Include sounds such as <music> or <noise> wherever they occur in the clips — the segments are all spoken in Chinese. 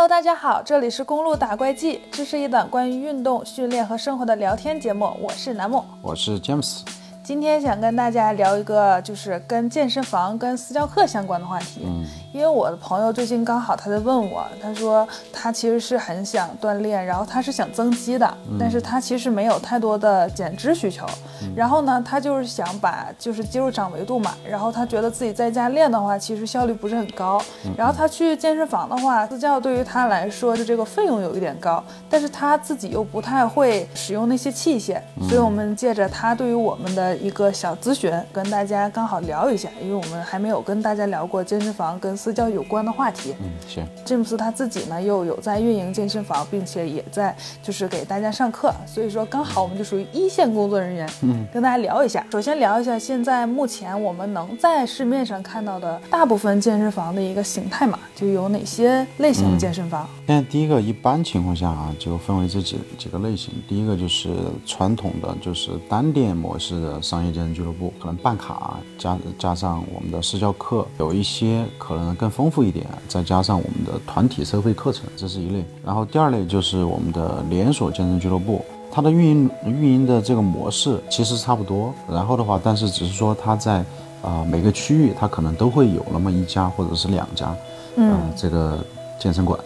Hello，大家好，这里是公路打怪记，这是一档关于运动、训练和生活的聊天节目。我是南木，我是詹姆斯。今天想跟大家聊一个，就是跟健身房、跟私教课相关的话题。嗯，因为我的朋友最近刚好他在问我，他说他其实是很想锻炼，然后他是想增肌的，但是他其实没有太多的减脂需求。然后呢，他就是想把就是肌肉长维度嘛，然后他觉得自己在家练的话，其实效率不是很高。然后他去健身房的话，私教对于他来说就这个费用有一点高，但是他自己又不太会使用那些器械，所以我们借着他对于我们的一个小咨询，跟大家刚好聊一下，因为我们还没有跟大家聊过健身房跟私教有关的话题。嗯，行。詹姆斯他自己呢又有在运营健身房，并且也在就是给大家上课，所以说刚好我们就属于一线工作人员。嗯，跟大家聊一下。首先聊一下现在目前我们能在市面上看到的大部分健身房的一个形态嘛，就有哪些类型的健身房？现在第一个，一般情况下啊，就分为这几几个类型。第一个就是传统的，就是单店模式的商业健身俱乐部，可能办卡加加上我们的私教课，有一些可能更丰富一点，再加上我们的团体收费课程，这是一类。然后第二类就是我们的连锁健身俱乐部。它的运营运营的这个模式其实差不多，然后的话，但是只是说它在啊每个区域它可能都会有那么一家或者是两家，嗯，这个健身馆。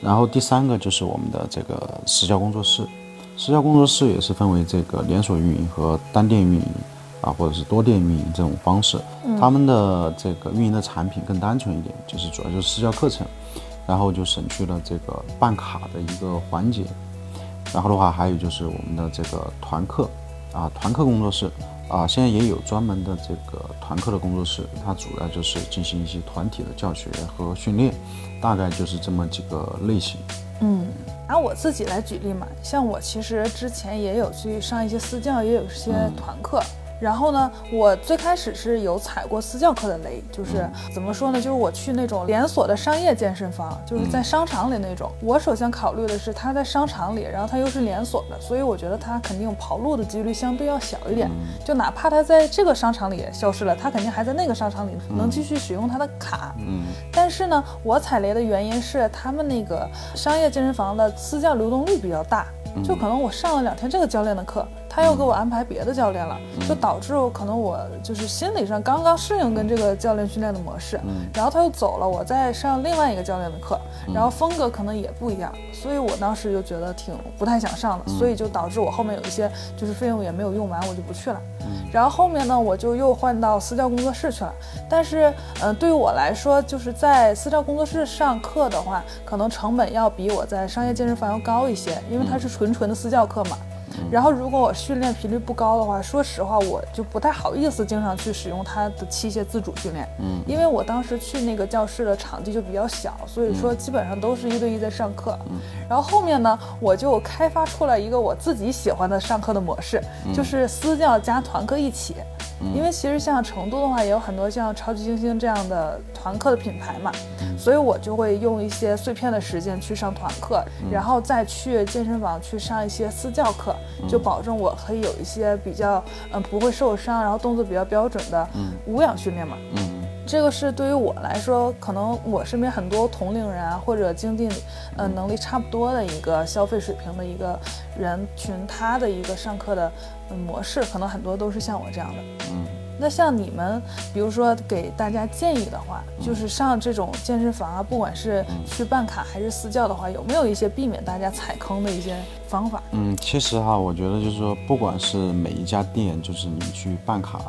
然后第三个就是我们的这个私教工作室，私教工作室也是分为这个连锁运营和单店运营啊，或者是多店运营这种方式。他们的这个运营的产品更单纯一点，就是主要就是私教课程，然后就省去了这个办卡的一个环节。然后的话，还有就是我们的这个团课，啊，团课工作室，啊，现在也有专门的这个团课的工作室，它主要就是进行一些团体的教学和训练，大概就是这么几个类型。嗯，拿我自己来举例嘛，像我其实之前也有去上一些私教，也有一些团课。然后呢，我最开始是有踩过私教课的雷，就是怎么说呢？就是我去那种连锁的商业健身房，就是在商场里那种。我首先考虑的是它在商场里，然后它又是连锁的，所以我觉得它肯定跑路的几率相对要小一点。就哪怕它在这个商场里消失了，它肯定还在那个商场里能继续使用它的卡。嗯。但是呢，我踩雷的原因是他们那个商业健身房的私教流动率比较大，就可能我上了两天这个教练的课。他又给我安排别的教练了，就导致我可能我就是心理上刚刚适应跟这个教练训练的模式，然后他又走了，我再上另外一个教练的课，然后风格可能也不一样，所以我当时就觉得挺不太想上的，所以就导致我后面有一些就是费用也没有用完，我就不去了。然后后面呢，我就又换到私教工作室去了，但是嗯，对于我来说，就是在私教工作室上课的话，可能成本要比我在商业健身房要高一些，因为它是纯纯的私教课嘛。然后，如果我训练频率不高的话，说实话，我就不太好意思经常去使用它的器械自主训练。嗯，因为我当时去那个教室的场地就比较小，所以说基本上都是一对一在上课。嗯，然后后面呢，我就开发出来一个我自己喜欢的上课的模式，就是私教加团课一起。因为其实像成都的话，也有很多像超级星星这样的团课的品牌嘛，所以我就会用一些碎片的时间去上团课，然后再去健身房去上一些私教课，就保证我可以有一些比较嗯不会受伤，然后动作比较标准的无氧训练嘛。嗯。这个是对于我来说，可能我身边很多同龄人啊，或者经济，呃，能力差不多的一个消费水平的一个人群，他的一个上课的模式，可能很多都是像我这样的。嗯，那像你们，比如说给大家建议的话，就是上这种健身房啊，不管是去办卡还是私教的话，有没有一些避免大家踩坑的一些方法？嗯，其实哈，我觉得就是说，不管是每一家店，就是你去办卡。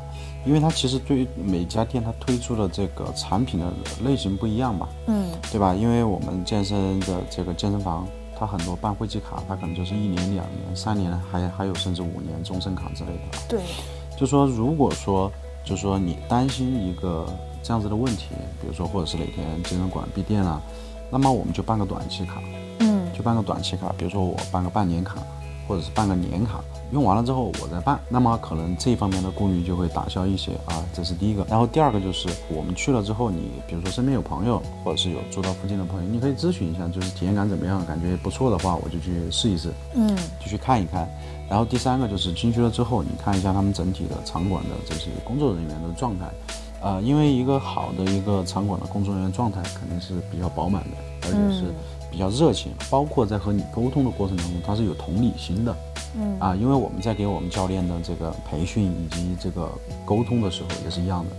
因为它其实对于每家店，它推出的这个产品的类型不一样嘛，嗯，对吧？因为我们健身的这个健身房，它很多办会籍卡，它可能就是一年、两年、三年，还还有甚至五年终身卡之类的。对，就说如果说，就说你担心一个这样子的问题，比如说或者是哪天健身馆闭店了，那么我们就办个短期卡，嗯，就办个短期卡，比如说我办个半年卡，或者是办个年卡。用完了之后我再办，那么可能这方面的顾虑就会打消一些啊，这是第一个。然后第二个就是我们去了之后，你比如说身边有朋友，或者是有住到附近的朋友，你可以咨询一下，就是体验感怎么样，感觉不错的话，我就去试一试，嗯，就去看一看。然后第三个就是进去了之后，你看一下他们整体的场馆的这些工作人员的状态，呃，因为一个好的一个场馆的工作人员状态肯定是比较饱满的，而且是。比比较热情，包括在和你沟通的过程当中，他是有同理心的。嗯啊，因为我们在给我们教练的这个培训以及这个沟通的时候也是一样的，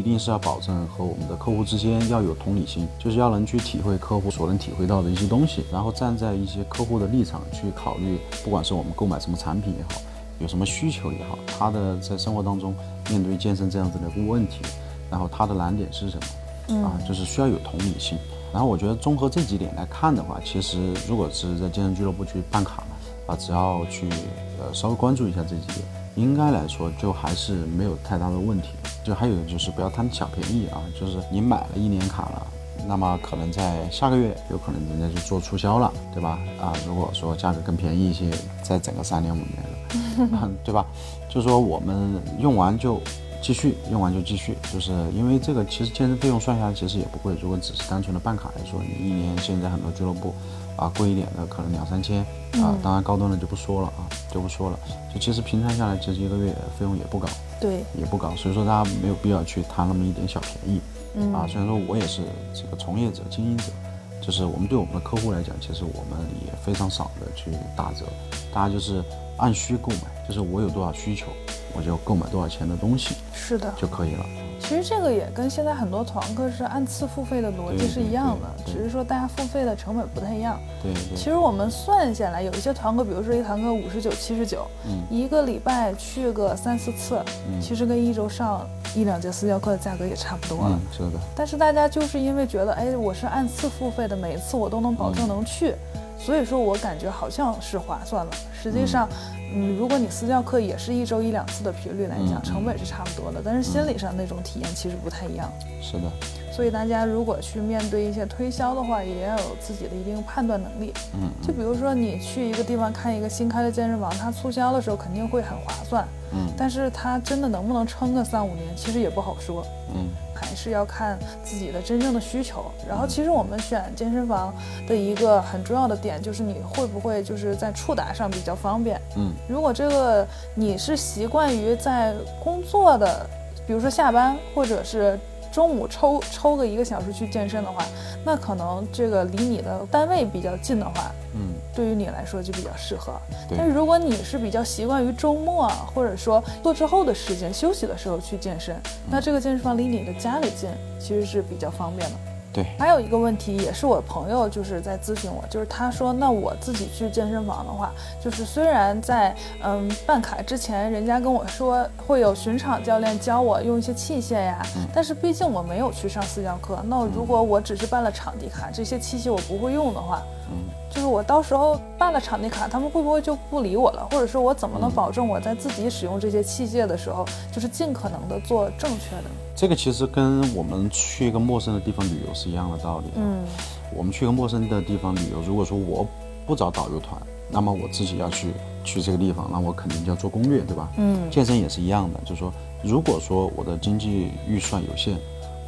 一定是要保证和我们的客户之间要有同理心，就是要能去体会客户所能体会到的一些东西，然后站在一些客户的立场去考虑，不管是我们购买什么产品也好，有什么需求也好，他的在生活当中面对健身这样子的一个问题，然后他的难点是什么？啊，就是需要有同理心。然后我觉得综合这几点来看的话，其实如果是在健身俱乐部去办卡。啊，只要去呃稍微关注一下这几点，应该来说就还是没有太大的问题。就还有就是不要贪小便宜啊，就是你买了一年卡了，那么可能在下个月有可能人家就做促销了，对吧？啊，如果说价格更便宜一些，再整个三年五年的，<laughs> 对吧？就说我们用完就继续，用完就继续，就是因为这个其实健身费用算下来其实也不贵，如果只是单纯的办卡来说，你一年现在很多俱乐部。啊，贵一点的可能两三千啊，当然高端的就不说了啊，就不说了。就其实平摊下来，其实一个月费用也不高，对，也不高。所以说大家没有必要去贪那么一点小便宜。嗯啊，虽然说我也是这个从业者、经营者，就是我们对我们的客户来讲，其实我们也非常少的去打折，大家就是按需购买，就是我有多少需求，我就购买多少钱的东西，是的，就可以了。其实这个也跟现在很多团课是按次付费的逻辑是一样的，只是说大家付费的成本不太一样。对。其实我们算下来，有一些团课，比如说一堂课五十九、七十九，嗯，一个礼拜去个三四次，嗯，其实跟一周上一两节私教课的价格也差不多了。是的。但是大家就是因为觉得，哎，我是按次付费的，每一次我都能保证能去，所以说我感觉好像是划算了。实际上。嗯，如果你私教课也是一周一两次的频率来讲，成本是差不多的，但是心理上那种体验其实不太一样。是的。所以大家如果去面对一些推销的话，也要有自己的一定判断能力。嗯。就比如说你去一个地方看一个新开的健身房，它促销的时候肯定会很划算。嗯。但是它真的能不能撑个三五年，其实也不好说。嗯。还是要看自己的真正的需求。然后，其实我们选健身房的一个很重要的点就是你会不会就是在触达上比较方便。嗯，如果这个你是习惯于在工作的，比如说下班或者是。中午抽抽个一个小时去健身的话，那可能这个离你的单位比较近的话，嗯，对于你来说就比较适合。但是如果你是比较习惯于周末或者说做之后的时间休息的时候去健身，那这个健身房离你的家里近，其实是比较方便的。对，还有一个问题也是我朋友就是在咨询我，就是他说，那我自己去健身房的话，就是虽然在嗯办卡之前，人家跟我说会有巡场教练教我用一些器械呀，但是毕竟我没有去上私教课，那如果我只是办了场地卡，这些器械我不会用的话，嗯。就是我到时候办了场地卡，他们会不会就不理我了？或者说我怎么能保证我在自己使用这些器械的时候，就是尽可能的做正确的？这个其实跟我们去一个陌生的地方旅游是一样的道理。嗯，我们去一个陌生的地方旅游，如果说我不找导游团，那么我自己要去去这个地方，那我肯定就要做攻略，对吧？嗯，健身也是一样的，就是说，如果说我的经济预算有限。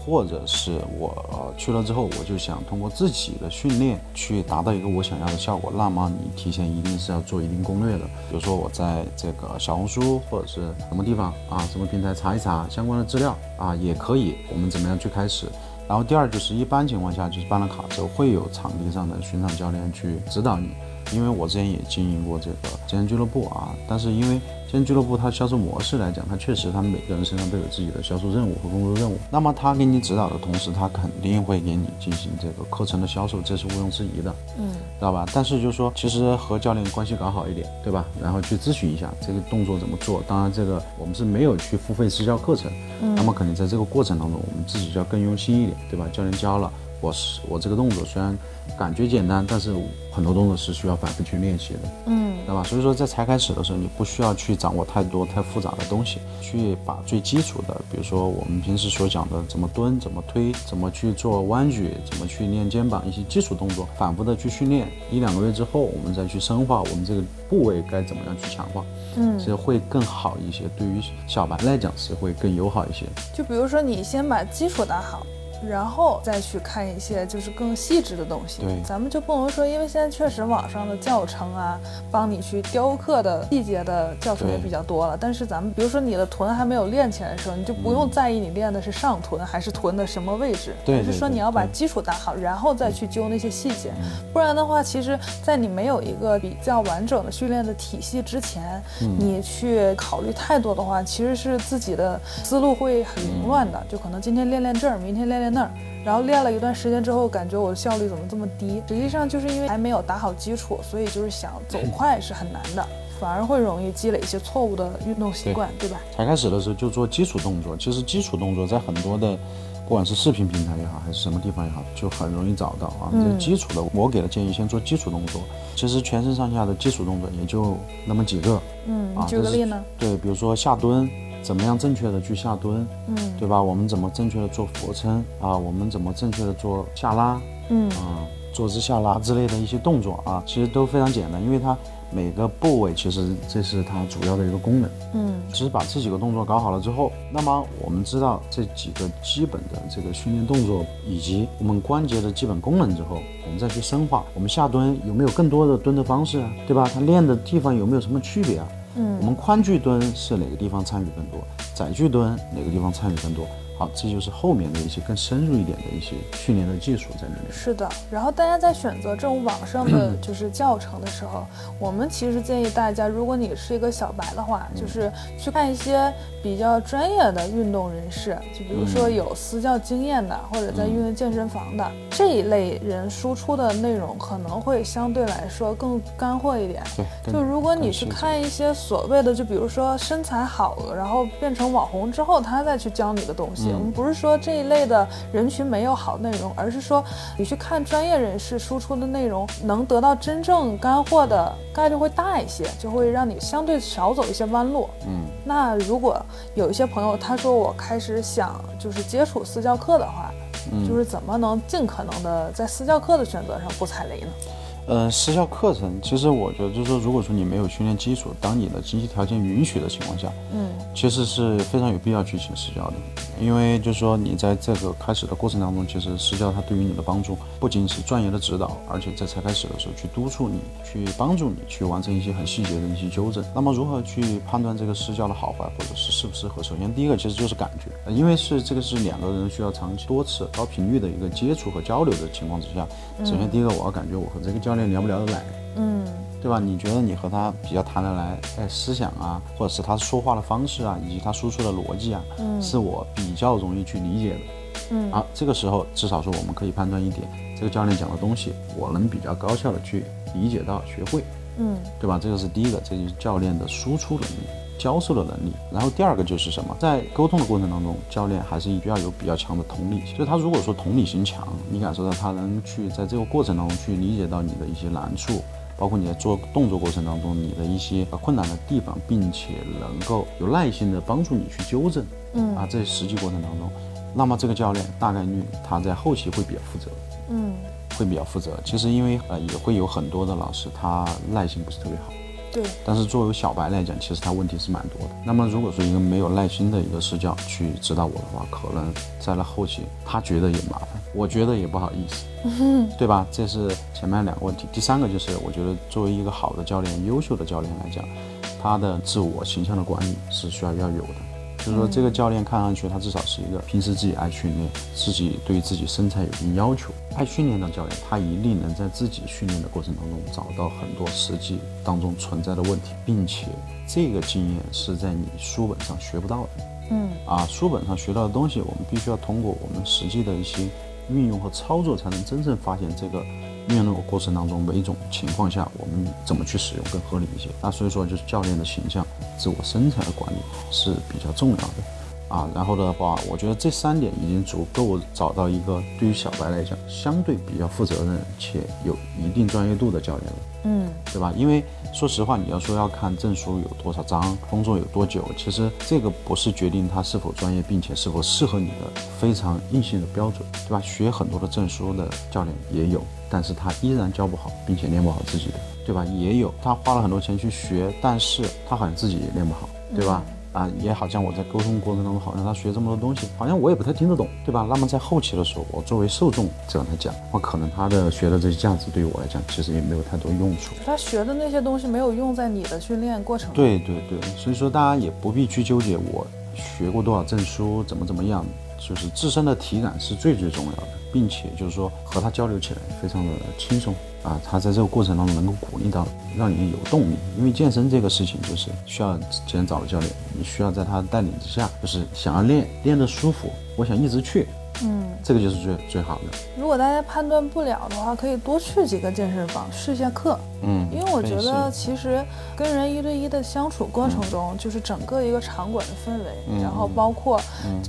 或者是我去了之后，我就想通过自己的训练去达到一个我想要的效果，那么你提前一定是要做一定攻略的。比如说我在这个小红书或者是什么地方啊，什么平台查一查相关的资料啊，也可以。我们怎么样去开始？然后第二就是一般情况下就是办了卡之后会有场地上的巡场教练去指导你。因为我之前也经营过这个健身俱乐部啊，但是因为健身俱乐部它销售模式来讲，它确实他们每个人身上都有自己的销售任务和工作任务。那么他给你指导的同时，他肯定会给你进行这个课程的销售，这是毋庸置疑的，嗯，知道吧？但是就是说，其实和教练关系搞好一点，对吧？然后去咨询一下这个动作怎么做。当然，这个我们是没有去付费私教课程，那么肯定在这个过程当中，我们自己就要更用心一点，对吧？教练教了。我是我这个动作虽然感觉简单，但是很多动作是需要反复去练习的，嗯，对吧？所以说在才开始的时候，你不需要去掌握太多太复杂的东西，去把最基础的，比如说我们平时所讲的怎么蹲、怎么推、怎么去做弯举、怎么去练肩膀一些基础动作，反复的去训练，一两个月之后，我们再去深化我们这个部位该怎么样去强化，嗯，其实会更好一些，对于小白来讲是会更友好一些。就比如说你先把基础打好。然后再去看一些就是更细致的东西。对咱们就不能说，因为现在确实网上的教程啊，帮你去雕刻的细节的教程也比较多了。但是咱们比如说你的臀还没有练起来的时候，你就不用在意你练的是上臀还是臀的什么位置，对而是说你要把基础打好，然后再去揪那些细节。不然的话，其实，在你没有一个比较完整的训练的体系之前，你去考虑太多的话，其实是自己的思路会很凌乱的。就可能今天练练这儿，明天练练那儿，然后练了一段时间之后，感觉我的效率怎么这么低？实际上就是因为还没有打好基础，所以就是想走快是很难的，反而会容易积累一些错误的运动习惯，对吧？才开始的时候就做基础动作，其实基础动作在很多的，不管是视频平台也好，还是什么地方也好，就很容易找到啊。这基础的，我给的建议先做基础动作。其实全身上下的基础动作也就那么几个，嗯，啊举个例呢？对，比如说下蹲，怎么样正确的去下蹲，嗯对吧？我们怎么正确的做俯卧撑啊？我们怎么正确的做下拉，嗯啊，坐姿下拉之类的一些动作啊，其实都非常简单，因为它每个部位其实这是它主要的一个功能。嗯其实把这几个动作搞好了之后，那么我们知道这几个基本的这个训练动作以及我们关节的基本功能之后，我们再去深化。我们下蹲有没有更多的蹲的方式啊？对吧？它练的地方有没有什么区别啊？嗯我们宽距蹲是哪个地方参与更多？窄距蹲哪个地方参与更多？好，这就是后面的一些更深入一点的一些训练的技术在里面。是的，然后大家在选择这种网上的 <clears throat> 就是教程的时候，我们其实建议大家，如果你是一个小白的话，就是去看一些比较专业的运动人士，就比如说有私教经验的，或者在运动健身房的这一类人输出的内容，可能会相对来说更干货一点。对，更就如果你去看一些所谓的，就比如说身材好了，然后变成网红之后，他再去教你的东西，我们不是说这一类的人群没有好内容，而是说你去看专业人士输出的内容，能得到真正干货的概率会大一些，就会让你相对少走一些弯路。嗯，那如果有一些朋友他说我开始想就是接触私教课的话，就是怎么能尽可能的在私教课的选择上不踩雷呢？呃，私教课程，其实我觉得就是说，如果说你没有训练基础，当你的经济条件允许的情况下，嗯其实是非常有必要去请私教的，因为就是说你在这个开始的过程当中，其实私教它对于你的帮助不仅是专业的指导，而且在才开始的时候去督促你，去帮助你去完成一些很细节的一些纠正。那么如何去判断这个私教的好坏，或者是适不适合？首先第一个其实就是感觉，呃因为是这个是两个人需要长期多次高频率的一个接触和交流的情况之下，首先第一个我要感觉我和这个教练聊不聊得来。嗯对吧？你觉得你和他比较谈得来，哎，思想啊，或者是他说话的方式啊，以及他输出的逻辑啊，嗯是我比较容易去理解的。嗯啊，这个时候至少说我们可以判断一点，这个教练讲的东西，我能比较高效的去理解到、学会，嗯对吧？这个是第一个，这就是教练的输出能力。教授的能力，然后第二个就是什么，在沟通的过程当中，教练还是需要有比较强的同理心。就是他如果说同理心强，你感受到他能去在这个过程当中去理解到你的一些难处，包括你在做动作过程当中你的一些呃困难的地方，并且能够有耐心的帮助你去纠正，嗯啊，在实际过程当中，那么这个教练大概率他在后期会比较负责，嗯，会比较负责。其实因为呃也会有很多的老师他耐心不是特别好。对，但是作为小白来讲，其实他问题是蛮多的。那么如果说一个没有耐心的一个视教去指导我的话，可能在了后期他觉得也麻烦，我觉得也不好意思，<laughs> 对吧？这是前面两个问题。第三个就是我觉得作为一个好的教练、优秀的教练来讲，他的自我形象的管理是需要要有的。就是说，这个教练看上去他至少是一个平时自己爱训练，自己对自己身材有一定要求、爱训练的教练，他一定能在自己训练的过程当中找到很多实际当中存在的问题，并且这个经验是在你书本上学不到的。嗯。啊，书本上学到的东西，我们必须要通过我们实际的一些运用和操作，才能真正发现这个运用的过程当中每一种情况下，我们怎么去使用更合理一些。那所以说，就是教练的形象、自我身材的管理是比较重要的。啊，然后的话，我觉得这三点已经足够找到一个对于小白来讲相对比较负责任且有一定专业度的教练了。嗯对吧？因为说实话，你要说要看证书有多少张，工作有多久，其实这个不是决定他是否专业，并且是否适合你的非常硬性的标准，对吧？学很多的证书的教练也有，但是他依然教不好，并且练不好自己的，对吧？也有他花了很多钱去学，但是他好像自己也练不好，对吧？啊，也好像我在沟通过程当中，好像他学这么多东西，好像我也不太听得懂，对吧？那么在后期的时候，我作为受众这样来讲，我可能他的学的这些价值对于我来讲，其实也没有太多用处。他学的那些东西没有用在你的训练过程。对对对，所以说大家也不必去纠结我学过多少证书，怎么怎么样，就是自身的体感是最最重要的，并且就是说和他交流起来非常的轻松。啊，他在这个过程当中能够鼓励到，让你有动力。因为健身这个事情就是需要先找了教练，你需要在他带领之下，就是想要练练得舒服，我想一直去。嗯，这个就是最最好的。如果大家判断不了的话，可以多去几个健身房试一下课。嗯，因为我觉得其实跟人一对一的相处过程中，就是整个一个场馆的氛围，嗯然后包括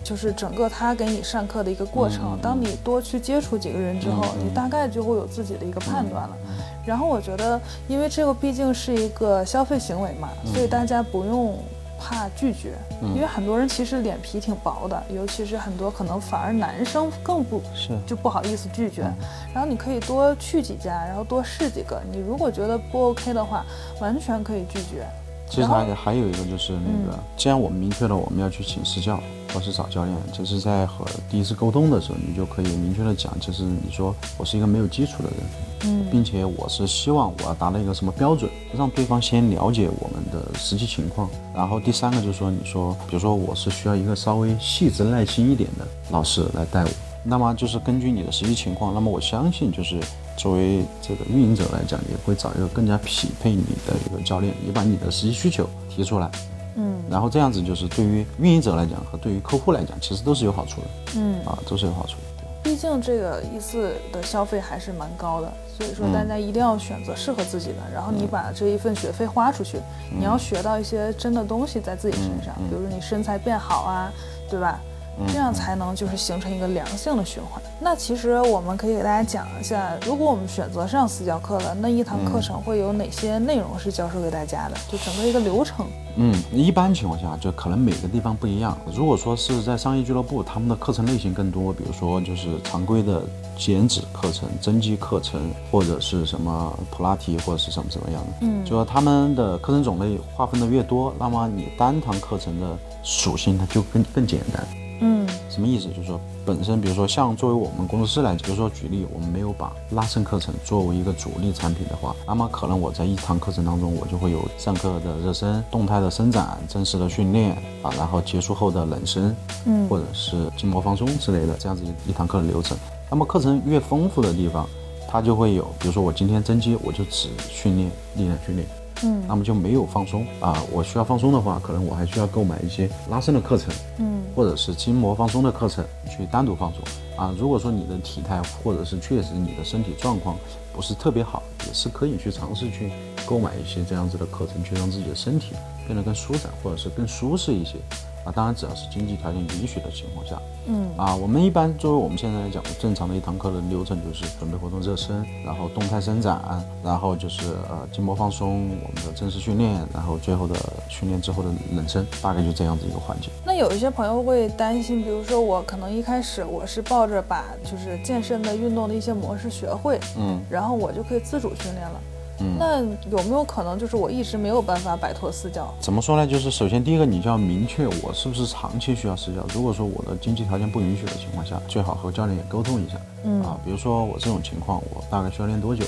就是整个他给你上课的一个过程。嗯当你多去接触几个人之后，你大概就会有自己的一个判断了。嗯然后我觉得，因为这个毕竟是一个消费行为嘛，嗯所以大家不用。怕拒绝，因为很多人其实脸皮挺薄的，尤其是很多可能反而男生更不是就不好意思拒绝。嗯然后你可以多去几家，然后多试几个。你如果觉得不 OK 的话，完全可以拒绝。其实还还有一个就是那个，既然我们明确了我们要去请私教或是找教练，就是在和第一次沟通的时候，你就可以明确的讲，就是你说我是一个没有基础的人，嗯并且我是希望我要达到一个什么标准，让对方先了解我们的实际情况。然后第三个就是说，你说比如说我是需要一个稍微细致耐心一点的老师来带我，那么就是根据你的实际情况，那么我相信就是作为这个运营者来讲，也会找一个更加匹配你的一个教练，你把你的实际需求提出来，嗯然后这样子就是对于运营者来讲和对于客户来讲，其实都是有好处的嗯，啊，都是有好处的。毕竟这个一次的消费还是蛮高的，所以说嗯大家一定要选择适合自己的。然后你把这一份学费花出去，嗯你要学到一些真的东西在自己身上，比如说你身材变好啊，对吧？嗯这样才能就是形成一个良性的循环。那其实我们可以给大家讲一下，如果我们选择上私教课了，那一堂课程会有哪些内容是教授给大家的？就整个一个流程。嗯，一般情况下，就可能每个地方不一样。如果说是在商业俱乐部，他们的课程类型更多，比如说就是常规的减脂课程、增肌课程，或者是什么普拉提，或者是什么什么样的。嗯就说他们的课程种类划分的越多，那么你单堂课程的属性它就更更简单。嗯什么意思？就是说，本身比如说像作为我们工作室来讲，比如说举例，我们没有把拉伸课程作为一个主力产品的话，那么可能我在一堂课程当中，我就会有上课的热身、动态的伸展、正式的训练啊，然后结束后的冷身，嗯或者是筋膜放松之类的这样子一一堂课的流程。那么课程越丰富的地方，它就会有，比如说我今天增肌，我就只训练力量训练。嗯那么就没有放松啊。我需要放松的话，可能我还需要购买一些拉伸的课程，嗯或者是筋膜放松的课程去单独放松啊。如果说你的体态或者是确实你的身体状况不是特别好，也是可以去尝试去购买一些这样子的课程，去让自己的身体变得更舒展，或者是更舒适一些啊。当然，只要是经济条件允许的情况下。嗯啊，我们一般作为我们现在来讲，正常的一堂课的流程就是准备活动热身，然后动态伸展，然后就是呃筋膜放松，我们的正式训练，然后最后的训练之后的冷身，大概就这样子一个环节。那有一些朋友会担心，比如说我可能一开始我是抱着把就是健身的运动的一些模式学会，嗯然后我就可以自主训练了。嗯那有没有可能就是我一直没有办法摆脱私教？怎么说呢？就是首先第一个，你就要明确我是不是长期需要私教。如果说我的经济条件不允许的情况下，最好和教练也沟通一下。嗯啊，比如说我这种情况，我大概需要练多久，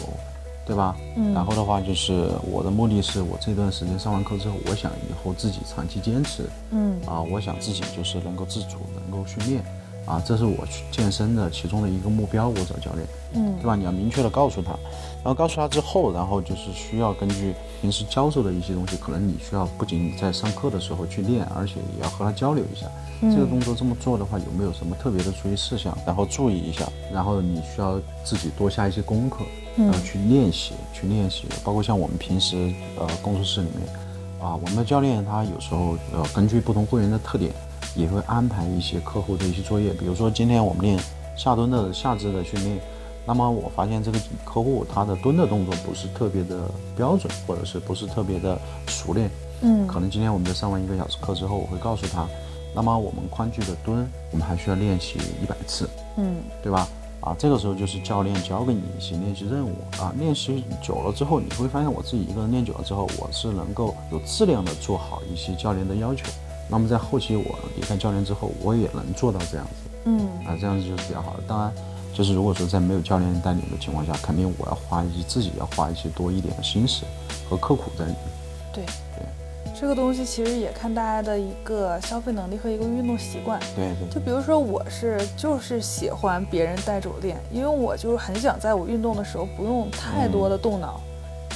对吧？嗯然后的话就是我的目的是我这段时间上完课之后，我想以后自己长期坚持。嗯啊，我想自己就是能够自主，能够训练，啊，这是我去健身的其中的一个目标。我找教练，嗯对吧？你要明确的告诉他，然后告诉他之后，然后就是需要根据平时教授的一些东西，可能你需要不仅在上课的时候去练，而且也要和他交流一下，这个动作这么做的话有没有什么特别的注意事项，然后注意一下，然后你需要自己多下一些功课，然后去练习，去练习，包括像我们平时呃工作室里面。啊，我们的教练他有时候呃根据不同会员的特点，也会安排一些客户的一些作业。比如说今天我们练下蹲的下肢的训练，那么我发现这个客户他的蹲的动作不是特别的标准，或者是不是特别的熟练。嗯可能今天我们在上完一个小时课之后，我会告诉他，那么我们宽距的蹲，我们还需要练习一百次。嗯对吧？啊，这个时候就是教练教给你一些练习任务啊，练习久了之后，你会发现我自己一个人练久了之后，我是能够有质量的做好一些教练的要求，那么在后期我离开教练之后，我也能做到这样子，嗯啊，这样子就是比较好的。当然，就是如果说在没有教练带领的情况下，肯定我要花一些自己要花一些多一点的心思和刻苦在里面。对对这个东西其实也看大家的一个消费能力和一个运动习惯。对对就比如说，我是就是喜欢别人带着我练，因为我就是很想在我运动的时候不用太多的动脑。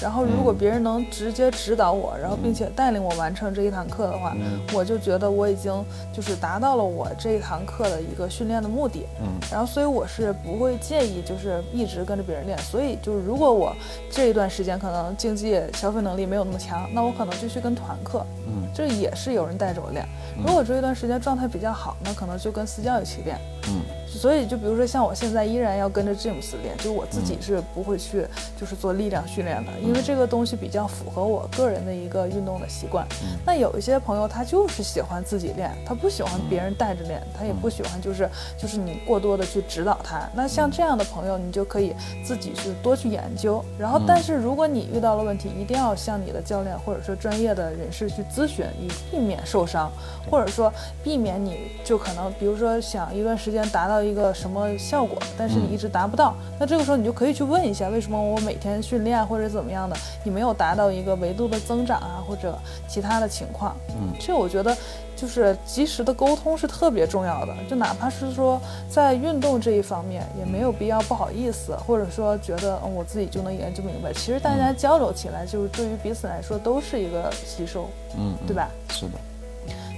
然后，如果嗯别人能直接指导我，然后并且带领我完成这一堂课的话，嗯我就觉得我已经就是达到了我这一堂课的一个训练的目的。嗯然后，所以我是不会介意，就是一直跟着别人练。所以，就是如果我这一段时间可能竞技消费能力没有那么强，那我可能就去跟团课，嗯这也是有人带着我练。如果这一段时间状态比较好，那可能就跟私教一起练。嗯所以，就比如说像我现在依然要跟着詹姆斯练，就我自己是不会去就是做力量训练的，因为这个东西比较符合我个人的一个运动的习惯。那有一些朋友他就是喜欢自己练，他不喜欢别人带着练，他也不喜欢就是就是你过多的去指导他。那像这样的朋友，你就可以自己去多去研究。然后，但是如果你遇到了问题，一定要向你的教练或者说专业的人士去咨询，以避免受伤，或者说避免你就可能比如说想一段时间达到一个什么效果，但是你一直达不到，那这个时候你就可以去问一下，为什么我每天训练或者怎么样的，你没有达到一个维度的增长啊，或者其他的情况。嗯这我觉得就是及时的沟通是特别重要的，就哪怕是说在运动这一方面，也没有必要不好意思，或者说觉得嗯我自己就能研究明白。其实大家交流起来，就是对于彼此来说都是一个吸收，嗯，对吧？是的。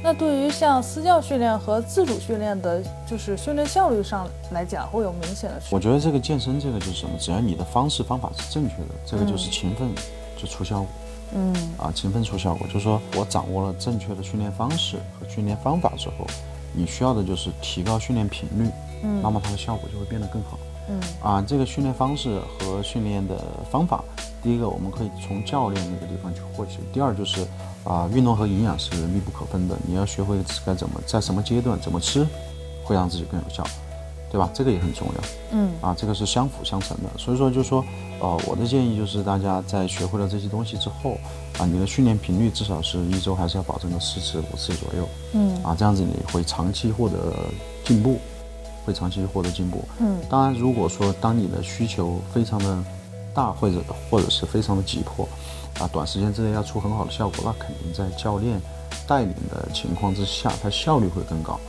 那对于像私教训练和自主训练的，就是训练效率上来讲，会有明显的区别。我觉得这个健身这个就是什么，只要你的方式方法是正确的，这个就是勤奋就出效果。嗯啊，勤奋出效果，就是说我掌握了正确的训练方式和训练方法之后，你需要的就是提高训练频率，嗯那么它的效果就会变得更好。嗯啊，这个训练方式和训练的方法，第一个我们可以从教练那个地方去获取，第二就是啊，运动和营养是密不可分的，你要学会该怎么在什么阶段怎么吃，会让自己更有效，对吧？这个也很重要。嗯啊，这个是相辅相成的。所以说，就是说，呃，我的建议就是大家在学会了这些东西之后，啊，你的训练频率至少是一周还是要保证个四次五次左右，嗯啊，这样子你会长期获得进步，会长期获得进步。嗯当然，如果说当你的需求非常的大，或者或者是非常的急迫，啊，短时间之内要出很好的效果，那肯定在教练带领的情况之下，它效率会更高。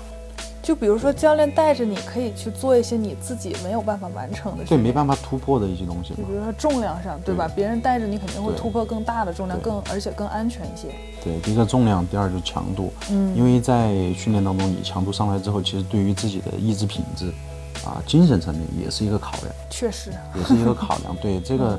就比如说教练带着你，可以去做一些你自己没有办法完成的对。没办法突破的一些东西嘛就比。如说重量上，对吧？别人带着你肯定会突破更大的重量，对更而且更安全一些。对，第一个重量，第二就是强度。嗯因为在训练当中，你强度上来之后，其实对于自己的意志品质，啊，精神层面也是一个考量，确实，也是一个考量。对这个，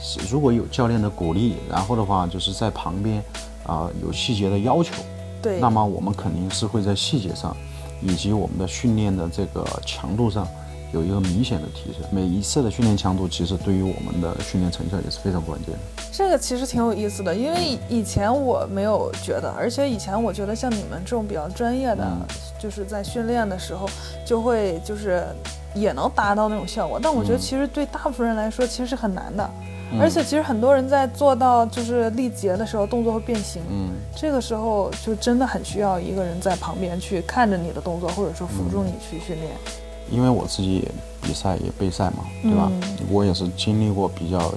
是如果有教练的鼓励，然后的话就是在旁边，啊，有细节的要求，对，那么我们肯定是会在细节上，以及我们的训练的这个强度上。有一个明显的提升，每一次的训练强度其实对于我们的训练成效也是非常关键的。这个其实挺有意思的，因为以以前我没有觉得，而且以前我觉得像你们这种比较专业的，嗯。就是在训练的时候就会就是也能达到那种效果，但我觉得嗯。其实对大部分人来说其实是很难的，而且其实很多人在做到就是力竭的时候动作会变形，嗯，这个时候就真的很需要一个人在旁边去看着你的动作，或者说辅助你去训练。因为我自己也比赛也备赛嘛，对吧？嗯我也是经历过比较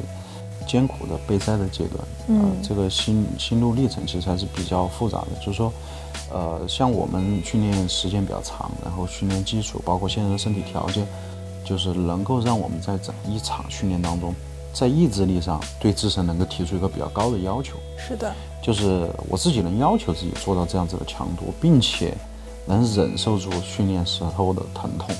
艰苦的备赛的阶段，嗯啊，这个心心路历程其实还是比较复杂的。就是说，呃，像我们训练时间比较长，然后训练基础，包括现在的身体条件，就是能够让我们在整一场训练当中，在意志力上对自身能够提出一个比较高的要求。是的，就是我自己能要求自己做到这样子的强度，并且能忍受住训练时候的疼痛。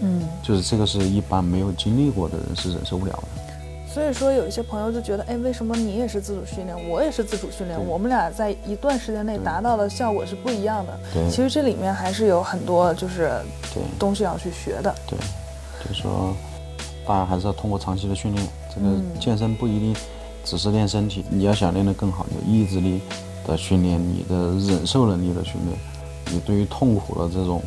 嗯。就是这个是一般没有经历过的人是忍受不了的。所以说，有一些朋友就觉得，哎，为什么你也是自主训练，我也是自主训练，我们俩在一段时间内达到的效果是不一样的。对其实这里面还是有很多就是对东西要去学的。对，就是说，大家还是要通过长期的训练。这个嗯健身不一定只是练身体，你要想练得更好，你的意志力的训练，你的忍受能力的训练，你对于痛苦的这种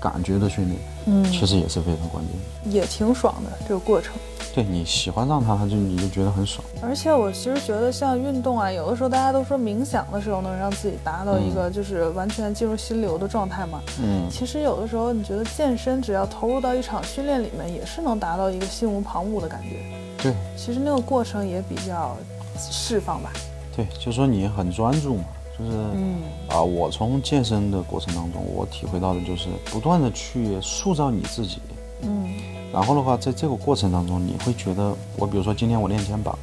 感觉的训练，嗯，其实也是非常关键的。也挺爽的这个过程。对你喜欢上它，它就你就觉得很爽。而且我其实觉得像运动啊，有的时候大家都说冥想的时候能让自己达到一个就是完全进入心流的状态嘛。嗯，其实有的时候你觉得健身只要投入到一场训练里面，也是能达到一个心无旁骛的感觉。对，其实那个过程也比较释放吧。对，就说你很专注嘛，就是嗯。啊，我从健身的过程当中，我体会到的就是不断的去塑造你自己。嗯。然后的话，在这个过程当中，你会觉得，我比如说今天我练肩膀，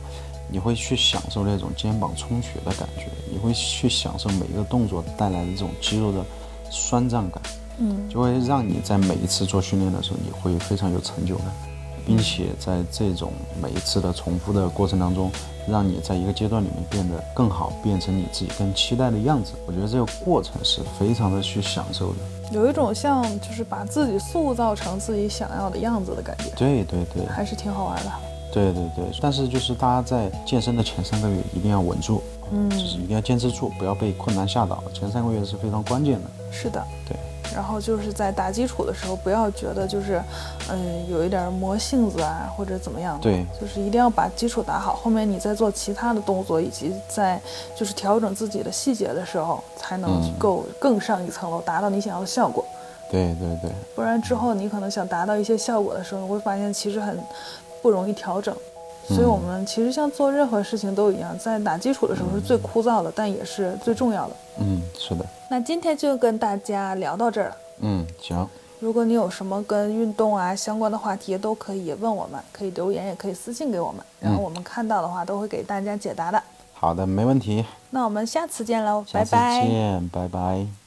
你会去享受那种肩膀充血的感觉，你会去享受每一个动作带来的这种肌肉的酸胀感，嗯。就会让你在每一次做训练的时候，你会非常有成就感，并且在这种每一次的重复的过程当中，让你在一个阶段里面变得更好，变成你自己更期待的样子。我觉得这个过程是非常的去享受的。有一种像就是把自己塑造成自己想要的样子的感觉，对对对，还是挺好玩的。对对对，但是就是大家在健身的前三个月一定要稳住，嗯，就是一定要坚持住，不要被困难吓倒。前三个月是非常关键的。是的。对。然后就是在打基础的时候，不要觉得就是，嗯，有一点磨性子啊，或者怎么样的。对，就是一定要把基础打好，后面你再做其他的动作，以及在就是调整自己的细节的时候，才能嗯够更上一层楼，达到你想要的效果。对对对，不然之后你可能想达到一些效果的时候，你会发现其实很不容易调整。所以，我们其实像做任何事情都一样，在打基础的时候是最枯燥的，但也是最重要的。嗯，是的，那今天就跟大家聊到这儿了。嗯，行，如果你有什么跟运动啊相关的话题，都可以问我们，可以留言，也可以私信给我们，然后我们看到的话都会给大家解答的。好的，没问题，那我们下次见喽，拜拜。见，拜拜。